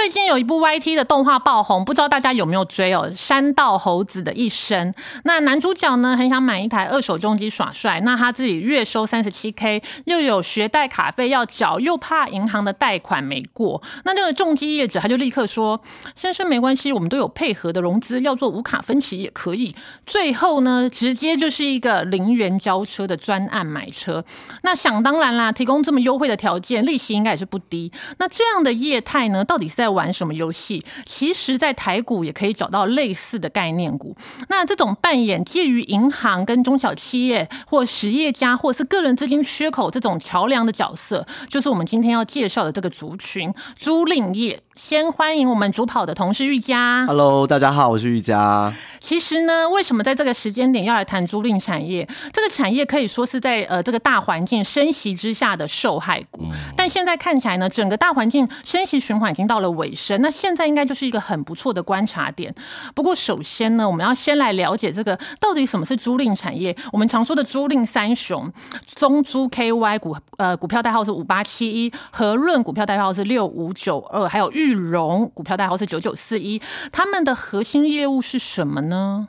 最近有一部 YT 的动画爆红，不知道大家有没有追哦？山道猴子的一生。那男主角呢，很想买一台二手重机耍帅，那他自己月收三十七 K，又有学贷卡费要缴，又怕银行的贷款没过。那这个重机业者他就立刻说：“先生没关系，我们都有配合的融资，要做无卡分期也可以。”最后呢，直接就是一个零元交车的专案买车。那想当然啦，提供这么优惠的条件，利息应该也是不低。那这样的业态呢，到底是在玩什么游戏？其实，在台股也可以找到类似的概念股。那这种扮演介于银行跟中小企业或实业家，或是个人资金缺口这种桥梁的角色，就是我们今天要介绍的这个族群——租赁业。先欢迎我们主跑的同事玉佳。Hello，大家好，我是玉佳。其实呢，为什么在这个时间点要来谈租赁产业？这个产业可以说是在呃这个大环境升息之下的受害股。但现在看起来呢，整个大环境升息循环已经到了尾声，那现在应该就是一个很不错的观察点。不过首先呢，我们要先来了解这个到底什么是租赁产业。我们常说的租赁三雄，中租 KY 股呃股票代号是五八七一，和润股票代号是六五九二，还有玉荣股票代号是九九四一，他们的核心业务是什么呢？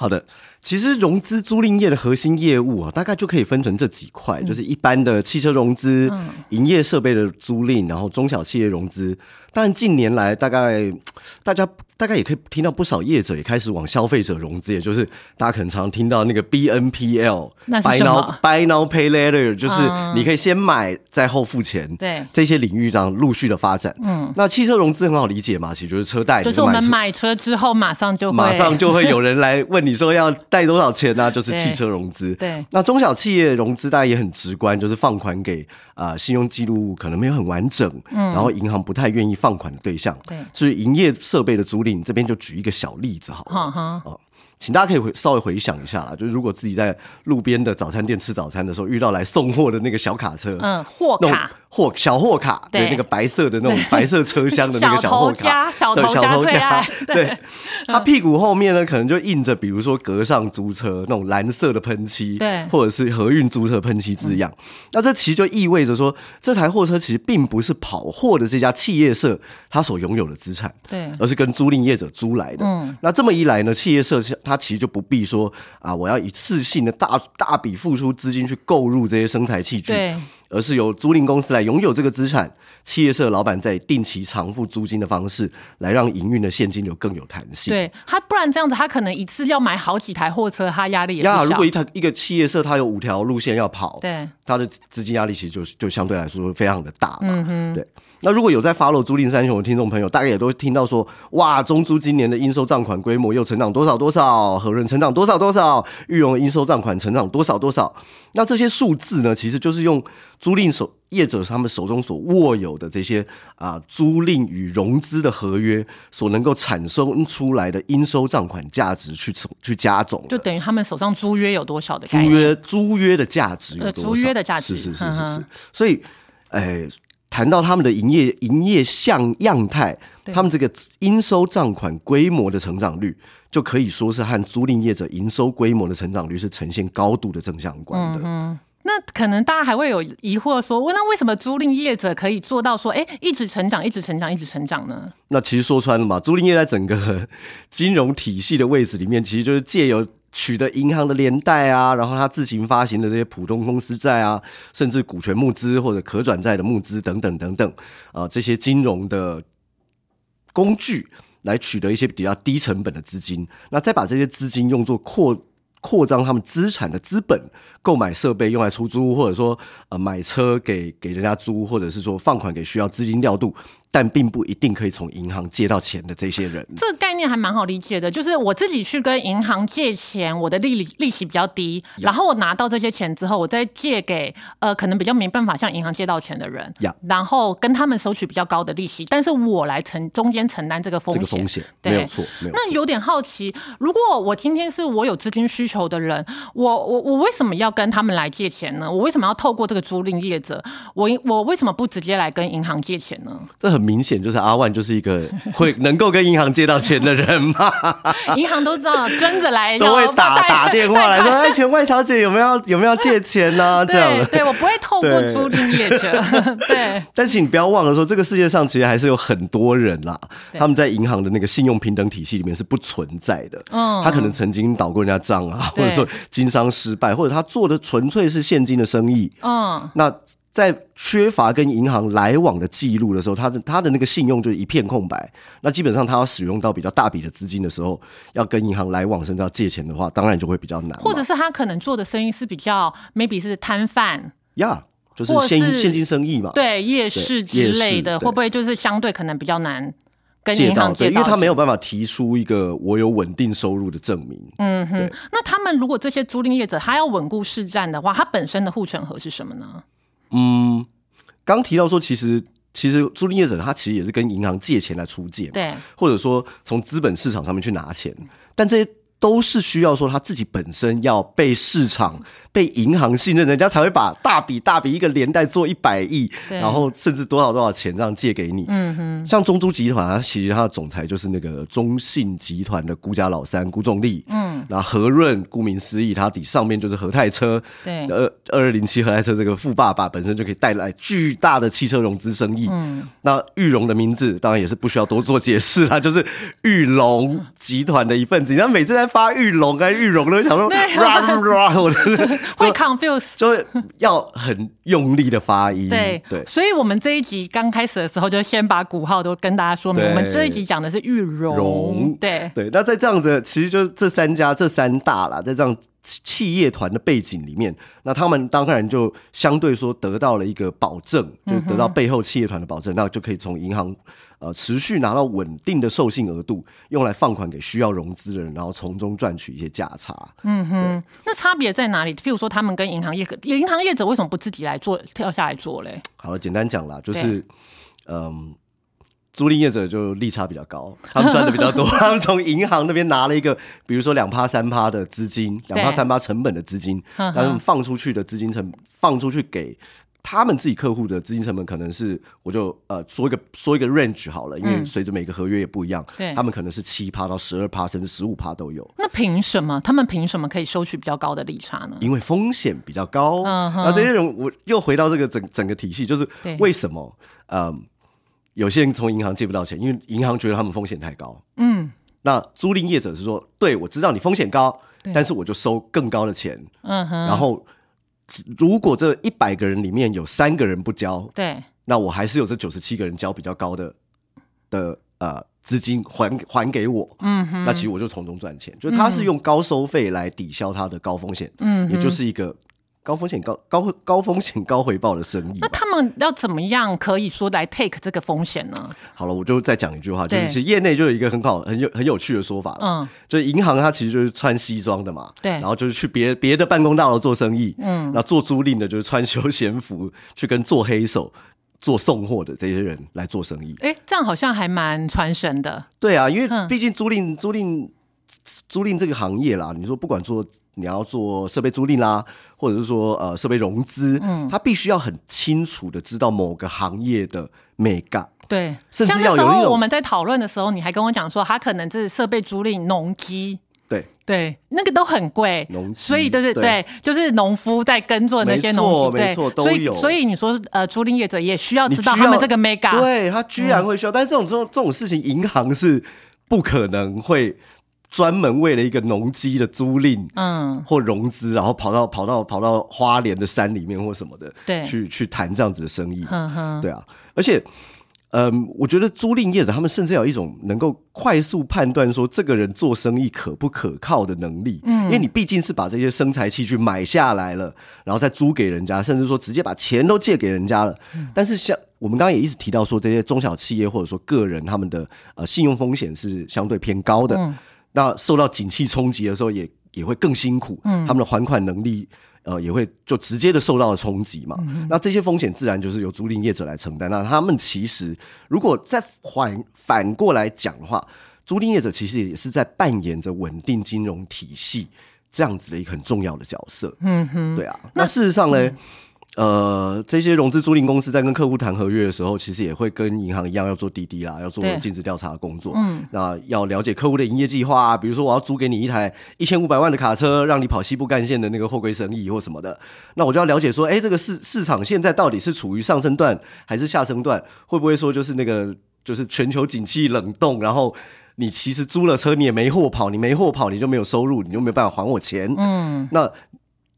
好的，其实融资租赁业的核心业务啊，大概就可以分成这几块，就是一般的汽车融资、营业设备的租赁，然后中小企业融资。但近年来，大概大家大概也可以听到不少业者也开始往消费者融资，也就是大家可能常听到那个 BNPL，那是 Buy 什 Now 么 Buy Now Pay Later，就是嗯你可以先买再后付钱。对这些领域上陆续的发展。嗯，那汽车融资很好理解嘛，其实就是车贷，就是我们买车之后马上就马上就会有人来问你说要贷多少钱呢、就是汽车融资。对那中小企业融资大家也很直观，就是放款给啊、信用记录可能没有很完整，嗯然后银行不太愿意放款的对象。嗯对至于营业设备的租赁，这边就举一个小例子好了。请大家可以回稍微回想一下啦，就是如果自己在路边的早餐店吃早餐的时候，遇到来送货的那个小卡车，嗯，货卡。货小货卡，对对。那个白色的那种 白色车厢的那个小头小货卡，家小对头家最爱。对。对，它屁股后面呢，可能就印着比如说格上租车那种蓝色的喷漆，对。或者是和运租车喷漆字样。那这其实就意味着说，这台货车其实并不是跑货的这家企业社它所拥有的资产，对。而是跟租赁业者租来的。嗯。那这么一来呢，企业社它其实就不必说啊，我要一次性的大大笔付出资金去购入这些生财器具，对，而是由租赁公司来拥有这个资产，企业社的老板在定期偿付租金的方式，来让营运的现金流更有弹性。对他不然这样子，他可能一次要买好几台货车，他压力也不呀，如果。一台一个企业社他有五条路线要跑，对，他的资金压力其实就就相对来说非常的大嘛。嗯哼，对。那如果有在 follow 租赁三雄的听众朋友，大概也都听到说，哇，中租今年的应收账款规模又成长多少多少，和润成长多少多少，玉荣的应收账款成长多少多少。那这些数字呢，其实就是用租赁手业者他们手中所握有的这些啊租赁与融资的合约所能够产生出来的应收账款价值去总去加总，就等于他们手上租约有多少的租？约租约的价值有呃多少？租约的价值是是是是是。所以，呃，谈到他们的营业营业项样态，他们这个应收账款规模的成长率，就可以说是和租赁业者营收规模的成长率是呈现高度的正相关的。嗯那可能大家还会有疑惑说，那为什么租赁业者可以做到说，哎，一直成长，一直成长，一直成长呢？那其实说穿了嘛，租赁业在整个金融体系的位置里面，其实就是借由取得银行的连带啊，然后他自行发行的这些普通公司债啊，甚至股权募资或者可转债的募资等等等等啊、这些金融的工具来取得一些比较低成本的资金，那再把这些资金用作扩。扩张他们资产的资本，购买设备用来出租，或者说呃买车给给人家租，或者是说放款给需要资金调度，但并不一定可以从银行借到钱的这些人。这个概念还蛮好理解的，就是我自己去跟银行借钱，我的利利息比较低，然后我拿到这些钱之后，我再借给呃可能比较没办法向银行借到钱的人然后跟他们收取比较高的利息，但是我来承中间承担这个风险。这个风险对没有错，没有错。那有点好奇，如果我今天是我有资金需求的人，我我我为什么要跟他们来借钱呢？我为什么要透过这个租赁业者？我我为什么不直接来跟银行借钱呢？这很很明显就是阿万就是一个会能够跟银行借到钱的人嘛，银行都知道争着来，都会打打电话来说，哎，请问小姐有没有要有没有借 钱呢？这样。对对，我不会透过租赁业者，对。但是你不要忘了说，这个世界上其实还是有很多人啦，他们在银行的那个信用平等体系里面是不存在的。嗯。他可能曾经倒过人家账啊，或者说经商失败，或者他做的纯粹是现金的生意。嗯，那在缺乏跟银行来往的记录的时候，他的他的那个信用就是一片空白。那基本上他要使用到比较大笔的资金的时候，要跟银行来往甚至要借钱的话，当然就会比较难。或者是他可能做的生意是比较 maybe 是摊贩，呀就是现现金生意嘛，对夜市之类的，对会不会就是相对可能比较难跟借到对，银行借？因为他没有。办法提出一个我有稳定收入的证明。嗯哼，那他们如果这些租赁业者他要稳固市占的话，他本身的护城河是什么呢？嗯，刚提到说，其实其实租赁业者他其实也是跟银行借钱来出借，对，或者说从资本市场上面去拿钱，但这些都是需要说他自己本身要被市场、被银行信任，人家才会把大笔大笔一个连带做一百亿，然后甚至多少多少钱这样借给你。嗯哼，像中珠集团，它其实它的总裁就是那个中信集团的辜家老三辜仲立。嗯，那和润顾名思义，它底上面就是和泰车，对，二二二零七和泰车这个富爸爸本身就可以带来巨大的汽车融资生意。嗯，那玉龙的名字当然也是不需要多做解释啦，就是玉龙集团的一份子。你看每次在发玉龙跟玉龙，都会想说，对哇哇我的 会 confuse。就会要很用力的发音。对对，所以我们这一集刚开始的时候，就先把鼓号都跟大家说明。我们这一集讲的是玉龙，对，对，那在这样子，其实就是这三家这三大啦，在这样企企业团的背景里面，那他们当然就相对说得到了一个保证，就是得到背后企业团的保证，那就可以从银行呃持续拿到稳定的授信额度，用来放款给需要融资的人，然后从中赚取一些价差。嗯哼，那差别在哪里？譬如说，他们跟银行业，银行业者为什么不自己来做，跳下来做嘞？好了，简单讲啦，就是嗯。租赁业者就利差比较高，他们赚的比较多，他们从银行那边拿了一个，比如说两趴三趴的资金，两趴三趴成本的资金，但是放出去的资金成放出去给他们自己客户的资金成本可能是，我就呃说一个说一个 range 好了，因为嗯。随着每个合约也不一样，对。他们可能是七趴到十二趴，甚至十五趴都有，那凭什么？他们凭什么可以收取比较高的利差呢？因为风险比较高。嗯那这些人，我又回到这个整整个体系，就是为什么嗯，有些人从银行借不到钱，因为银行觉得他们风险太高。嗯。那租赁业者是说，对我知道你风险高，但是我就收更高的钱，嗯哼，然后如果这一百个人里面有三个人不交，对，那我还是有这九十七个人交比较高的的呃资金还还给我，嗯哼，那其实我就从中赚钱，就是他是用高收费来抵消他的高风险，嗯也就是一个高风险高高高风险高回报的生意那。他们要怎么样可以说来 take 这个风险呢？好了，我就再讲一句话，就是其实业内就有一个很好很有很有趣的说法了，嗯，就是银行它其实就是穿西装的嘛，对然后就是去别别的办公大楼做生意，嗯那做租赁的就是穿休闲服去跟做黑手、做送货的这些人来做生意。哎，这样好像还蛮传神的。对啊，因为嗯毕竟租赁租赁租赁这个行业啦，你说不管做你要做设备租赁啦，或者是说呃设备融资，嗯，他必须要很清楚的知道某个行业的美感。对，甚至像那时要有一种候我们在讨论的时候，你还跟我讲说，他可能是设备租赁农机。对，对，那个都很贵，所以就是对。对，就是农夫在耕作那些农机，对，没错都所以有。所以你说呃，租赁业者也需要你需要知道他们这个 mega，对他居然会需要，但是这种这种这种事情，银行是不可能会专门为了一个农机的租赁。嗯，或融资，然后跑到跑到跑到花莲的山里面或什么的，对。去去谈这样子的生意，对啊，而且，嗯，我觉得租赁业者他们甚至有一种能够快速判断说这个人做生意可不可靠的能力，嗯，因为你毕竟是把这些生财器具买下来了，然后再租给人家，甚至说直接把钱都借给人家了，但是像我们刚刚也一直提到说，这些中小企业或者说个人他们的呃信用风险是相对偏高的，嗯那受到景气冲击的时候也也会更辛苦，嗯他们的还款能力。呃，也会就直接的受到了冲击嘛。嗯那这些风险自然就是由租赁业者来承担。那他们其实如果再反反过来讲的话，租赁业者其实也是在扮演着稳定金融体系这样子的一个很重要的角色。嗯哼，对啊，那事实上呢，呃，这些融资租赁公司在跟客户谈合约的时候，其实也会跟银行一样要做滴滴啦，要做对尽职调查的工作。嗯，那要了解客户的营业计划啊，比如说我要租给你一台一千五百万的卡车，让你跑西部干线的那个货柜生意或什么的，那我就要了解说，哎，这个市市场现在到底是处于上升段还是下升段？会不会说就是那个就是全球景气冷冻，然后你其实租了车你也没货跑，你没货跑你就没有收入，你就没有办法还我钱。嗯，那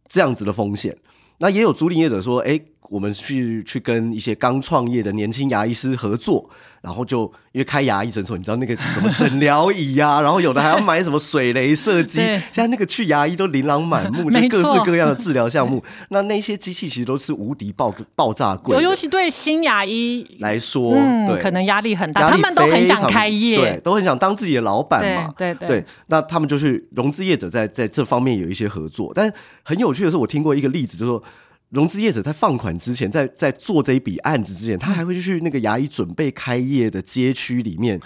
这样子的风险，那也有租赁业者说，哎、我们去去跟一些刚创业的年轻牙医师合作，然后就因为开牙医诊所，你知道那个什么诊疗椅呀、然后有的还要买什么水雷射击，对现在那个去牙医都琳琅满目，就各式各样的治疗项目。那那些机器其实都是无敌爆爆炸贵尤尤其对新牙医，来说，嗯，对，可能压力很大，他们都很想开业，对，都很想当自己的老板嘛。对对对，那他们就去融资业者在在这方面有一些合作，但很有趣的是，我听过一个例子，就是说。融资业者在放款之前，在在做这一笔案子之前，他还会去那个牙医准备开业的街区里面、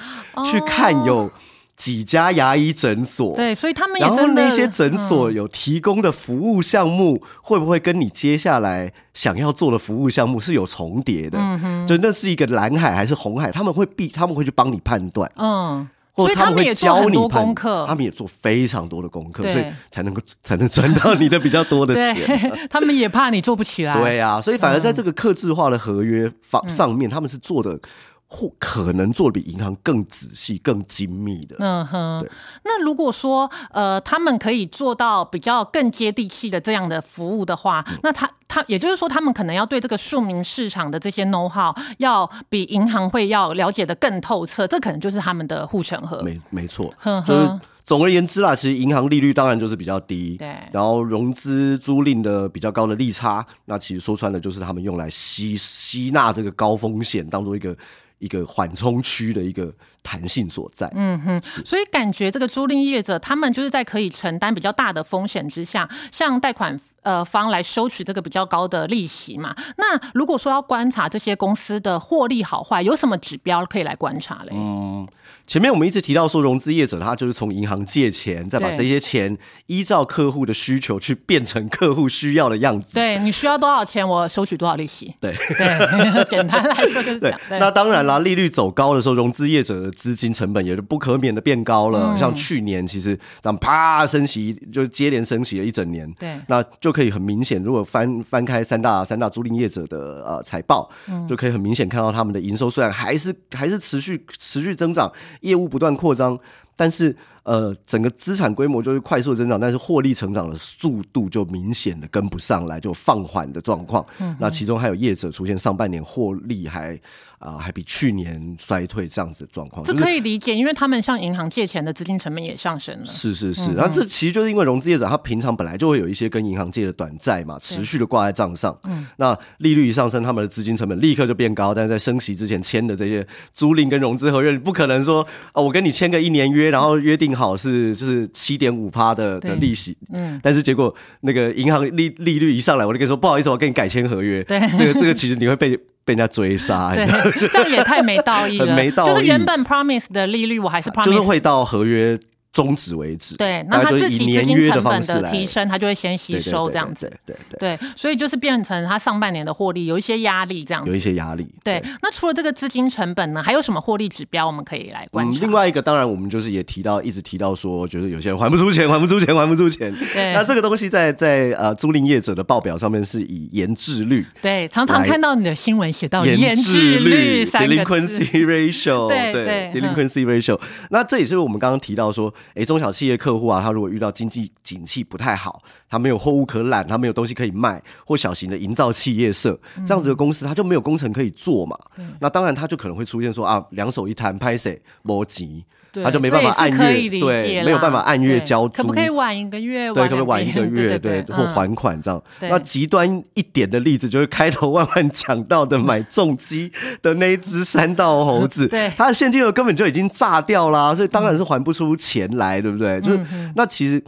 去看有几家牙医诊所，哦对，所以他们也然后那些诊所嗯有提供的服务项目，会不会跟你接下来想要做的服务项目是有重叠的？嗯就那是一个蓝海还是红海？他们会必他们会去帮你判断，嗯，或所以他们会教你判功课他，们也做非常多的功课，所以才能够才能赚到你的比较多的钱。他们也怕你做不起来，对啊，所以反而在这个克制化的合约嗯。方上面，他们是做的或可能做的比银行更仔细、更精密的。嗯哼。对，那如果说呃，他们可以做到比较更接地气的这样的服务的话，嗯。那他他也就是说，他们可能要对这个庶民市场的这些 know how 要比银行会要了解的更透彻，这可能就是他们的护城河。没没错。呵，呵就是总而言之啦，其实银行利率当然就是比较低，对。然后融资租赁的比较高的利差，那其实说穿了就是他们用来吸吸纳这个高风险，当做一个一个缓冲区的一个弹性所在。嗯哼，所以感觉这个租赁业者他们就是在可以承担比较大的风险之下，像贷款呃方来收取这个比较高的利息嘛。那如果说要观察这些公司的获利好坏，有什么指标可以来观察嘞？嗯前面我们一直提到说，融资业者他就是从银行借钱，再把这些钱依照客户的需求去变成客户需要的样子。对你需要多少钱，我收取多少利息。对对，简单来说就是这样。，对那当然啦，利率走高的时候，融资业者的资金成本也是不可免的变高了。嗯像去年其实这样啪升息，就接连升息了一整年。对那就可以很明显，如果翻翻开三大三大租赁业者的呃财报，嗯。就可以很明显看到他们的营收虽然还是还是持续持续增长，业务不断扩张，但是呃整个资产规模就是快速增长，但是获利成长的速度就明显的跟不上来，就放缓的状况。嗯那其中还有业者出现上半年获利还啊、还比去年衰退这样子的状况，这可以理解，因为他们向银行借钱的资金成本也上升了。是是是，然后这其实就是因为融资业者他平常本来就会有一些跟银行借的短债嘛，持续的挂在账上。嗯，那利率一上升，他们的资金成本立刻就变高。但是在升息之前签的这些租赁跟融资合约，你不可能说哦，我跟你签个一年约，然后约定好是就是七点五趴的的利息。嗯，但是结果那个银行利利率一上来，我就跟你说不好意思，我跟你改签合约。对这个这个其实你会被被人家追杀，对这样也太没道义了。很没道义就是原本 promise 的利率，我还是 promise，就是会到合约终止为止。对，那他自己资金年约的成本的提升，他就会先吸收这样子。对对对，对，所以就是变成他上半年的获利有一些压力，这样有一。些压力。对，那除了这个资金成本呢，还有什么获利指标我们可以来观嗯，察？另外一个当然我们就是也提到，一直提到说，就是有些人还不出钱，还不出钱，还不出钱。对那这个东西在在呃租赁业者的报表上面是以延滞率。对，常常看到你的新闻写到延延滞滞率三个字。（delinquency ratio） 对 delinquency ratio。那这也是我们刚刚提到说，诶，中小企业客户啊，他如果遇到经济景气不太好，他没有货物可揽，他没有东西可以卖，或小型的营造企业社嗯这样子的公司，他就没有工程可以做嘛。那当然，他就可能会出现说啊，两手一摊，拍谁摩急。他就没办法按月对，啦没有办法按月交租，可不可以晚一个月？对，可不可以晚一个月？对或嗯还款这样。对那极端一点的例子，就是开头万万讲到的买重机的那一只山道猴子，对它的现金流根本就已经炸掉啦，所以当然是还不出钱来，对不对？就是那其实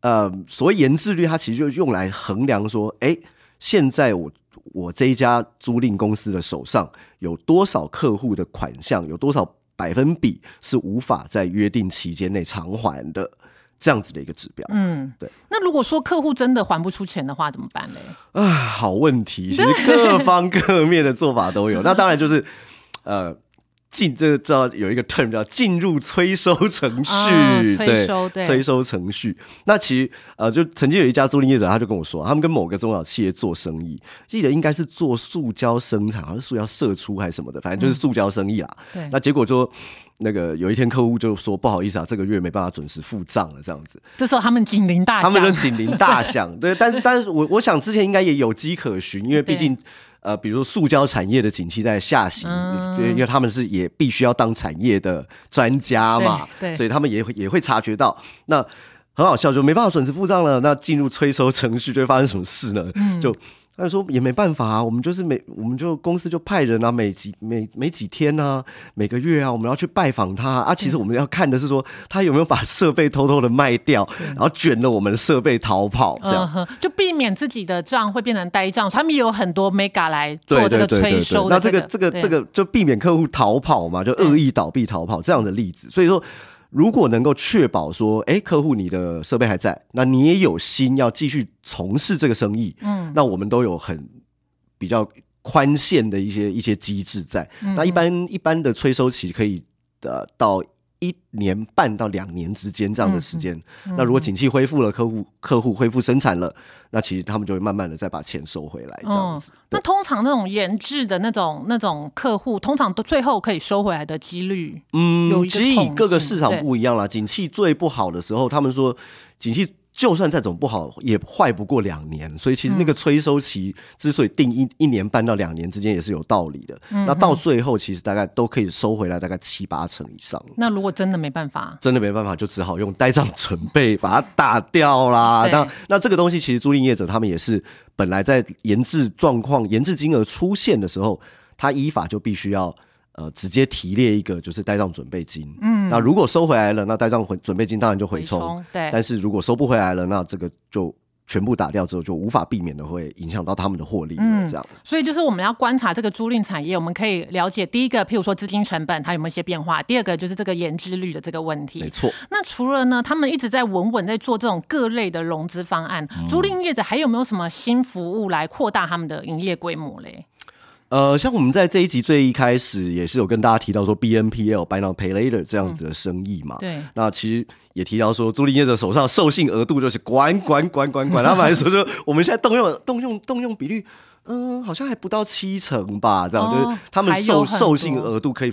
呃，所谓延滞率，它其实就用来衡量说，哎，现在我。我这一家租赁公司的手上有多少客户的款项，有多少百分比是无法在约定期间内偿还的？这样子的一个指标。嗯，对。那如果说客户真的还不出钱的话，怎么办嘞？啊，好问题，其实 各方各面的做法都有。那当然就是，呃，进这个知道有一个 term 叫进入催收程序，啊催对收对催收程序。那其实呃，就曾经有一家租赁业者，他就跟我说，他们跟某个中小企业做生意，记得应该是做塑胶生产，好像是塑胶射出还是什么的，反正就是塑胶生意啦。对那结果就那个有一天客户就说不好意思啊，这个月没办法准时付账了，这样子。这时候他们警铃大他响，们就警铃大响，对，但是但是我我想之前应该也有迹可循，因为毕竟呃，比如说塑胶产业的景气在下行，因为他们是也必须要当产业的专家嘛，对对所以他们也会也会察觉到那。很好笑，就没办法准时付账了。那进入催收程序就会发生什么事呢？嗯就他就说也没办法啊，我们就是每我们就公司就派人啊，每几每每几天啊，每个月啊，我们要去拜访他啊。其实我们要看的是说他有没有把设备偷偷的卖掉，然后卷了我们的设备逃跑这样。嗯，就避免自己的账会变成呆账。他们也有很多 mega 来做对这个催收，的那这个这个这个就避免客户逃跑嘛，就恶意倒闭逃跑这样的例子。所以说，如果能够确保说，哎，客户你的设备还在，那你也有心要继续从事这个生意，嗯，那我们都有很比较宽限的一些一些机制在。嗯那一般一般的催收期可以呃到。一年半到两年之间这样的时间，嗯那如果景气恢复了，客户客户恢复生产了，那其实他们就会慢慢的再把钱收回来，这样子。嗯那通常那种研制的那种那种客户，通常都最后可以收回来的几率，嗯，有一个其实以各个市场不一样啦。景气最不好的时候，他们说景气就算再怎么不好，也坏不过两年。所以其实嗯那个催收期之所以定一一年半到两年之间，也是有道理的。那到最后，其实大概都可以收回来大概七八成以上。那如果真的没办法，真的没办法，就只好用呆账准备把它打掉啦。那那这个东西，其实租赁业者他们也是本来在研制状况、研制金额出现的时候，他依法就必须要呃直接提列一个就是呆账准备金。嗯，那如果收回来了，那呆账回准备金当然就回回冲。对但是如果收不回来了，那这个就全部打掉之后，就无法避免的会影响到他们的获利了。嗯这样。所以就是我们要观察这个租赁产业，我们可以了解第一个，譬如说资金成本它有没有一些变化；第二个就是这个延滞率的这个问题没。错，那除了呢，他们一直在稳稳在做这种各类的融资方案，租赁业者还有没有什么新服务来扩大他们的营业规模嘞？呃，像我们在这一集最一开始也是有跟大家提到说 BNPL Buy Now Pay Later 这样子的生意嘛。对那其实也提到说，租赁业者手上授信额度就是管管管管管，他们还说就我们现在动用动用动用比率，嗯、好像还不到七成吧，这样、哦就是他们授授信额度可以。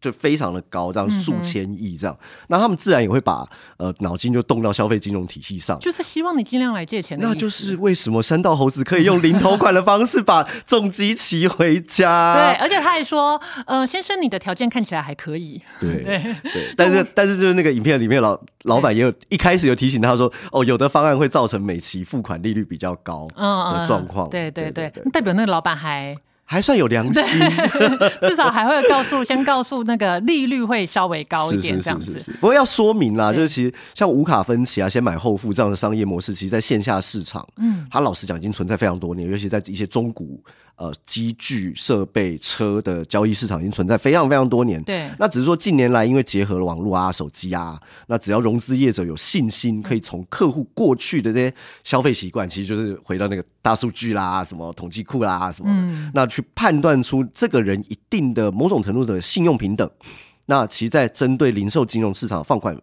就非常的高，这样数千亿这样，那他们自然也会把呃脑筋就动到消费金融体系上，就是希望你尽量来借钱那就是为什么山道猴子可以用零头款的方式把重机骑回家。对，而且他还说，呃，先生，你的条件看起来还可以，对。对对，但是但是就是那个影片里面老老板也有一开始有提醒他说，哦，有的方案会造成每期付款利率比较高嗯的状况。对对对对，代表那个老板还还算有良心，至少还会告诉，先告诉那个利率会稍微高一点这样子。是是是。不过要说明啦，就是其实像无卡分期啊，先买后付这样的商业模式，其实在线下市场，嗯，它老实讲已经存在非常多年，尤其在一些中古呃机具、设备、车的交易市场已经存在非常非常多年。对那只是说近年来因为结合了网络啊、手机啊，那只要融资业者有信心，可以从客户过去的这些消费习惯，其实就是回到那个大数据啦、什么统计库啦什么的，那去判断出这个人一定的某种程度的信用平等。那其实，在针对零售金融市场放款，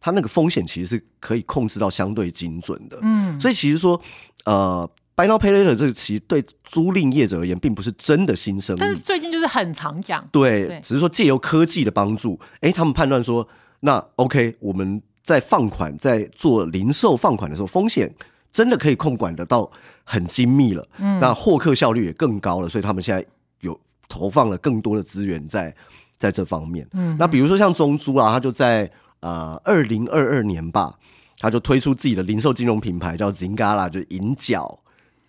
它那个风险其实是可以控制到相对精准的。嗯，所以其实说，呃，Buy Now Pay Later 这个其实对租赁业者而言，并不是真的新生意。但是最近就是很常讲，对，对只是说借由科技的帮助，诶，他们判断说，那 OK，我们在放款，在做零售放款的时候，风险真的可以控管得到很精密了，嗯，那获客效率也更高了，所以他们现在有投放了更多的资源在在这方面。嗯，那比如说像中租啊，它就在呃二零二二年吧，它就推出自己的零售金融品牌叫 Zingala，就是银角。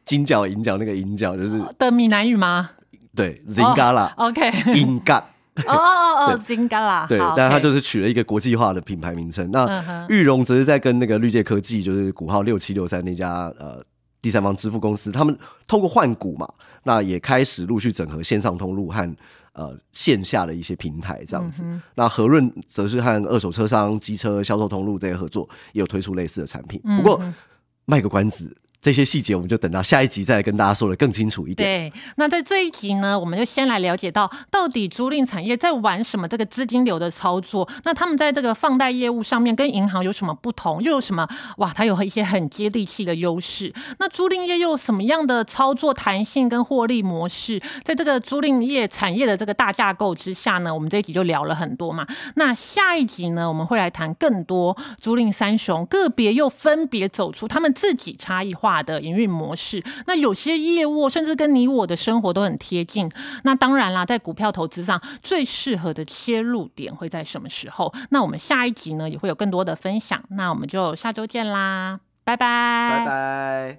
金角银角那个银角就是的闽南语吗对 Zingala，、？OK，银嘎，哦哦哦，金嘎啦，对，好但它 OK 就是取了一个国际化的品牌名称。嗯那玉荣则是在跟那个绿界科技，就是股号六七六三那家呃第三方支付公司，他们透过换股嘛，那也开始陆续整合线上通路和呃线下的一些平台这样子。那和润则是和二手车商、机车销售通路这些合作，也有推出类似的产品。不过卖个关子。这些细节我们就等到下一集再来跟大家说的更清楚一点。对，那在这一集呢，我们就先来了解到到底租赁产业在玩什么这个资金流的操作。那他们在这个放贷业务上面跟银行有什么不同？又有什么哇？它有一些很接地气的优势。那租赁业又有什么样的操作弹性跟获利模式？在这个租赁业产业的这个大架构之下呢，我们这一集就聊了很多嘛。那下一集呢，我们会来谈更多租赁三雄个别又分别走出他们自己差异化化。的营运模式，那有些业务甚至跟你我的生活都很贴近。那当然啦，在股票投资上最适合的切入点会在什么时候？那我们下一集呢也会有更多的分享。那我们就下周见啦，拜拜，拜拜。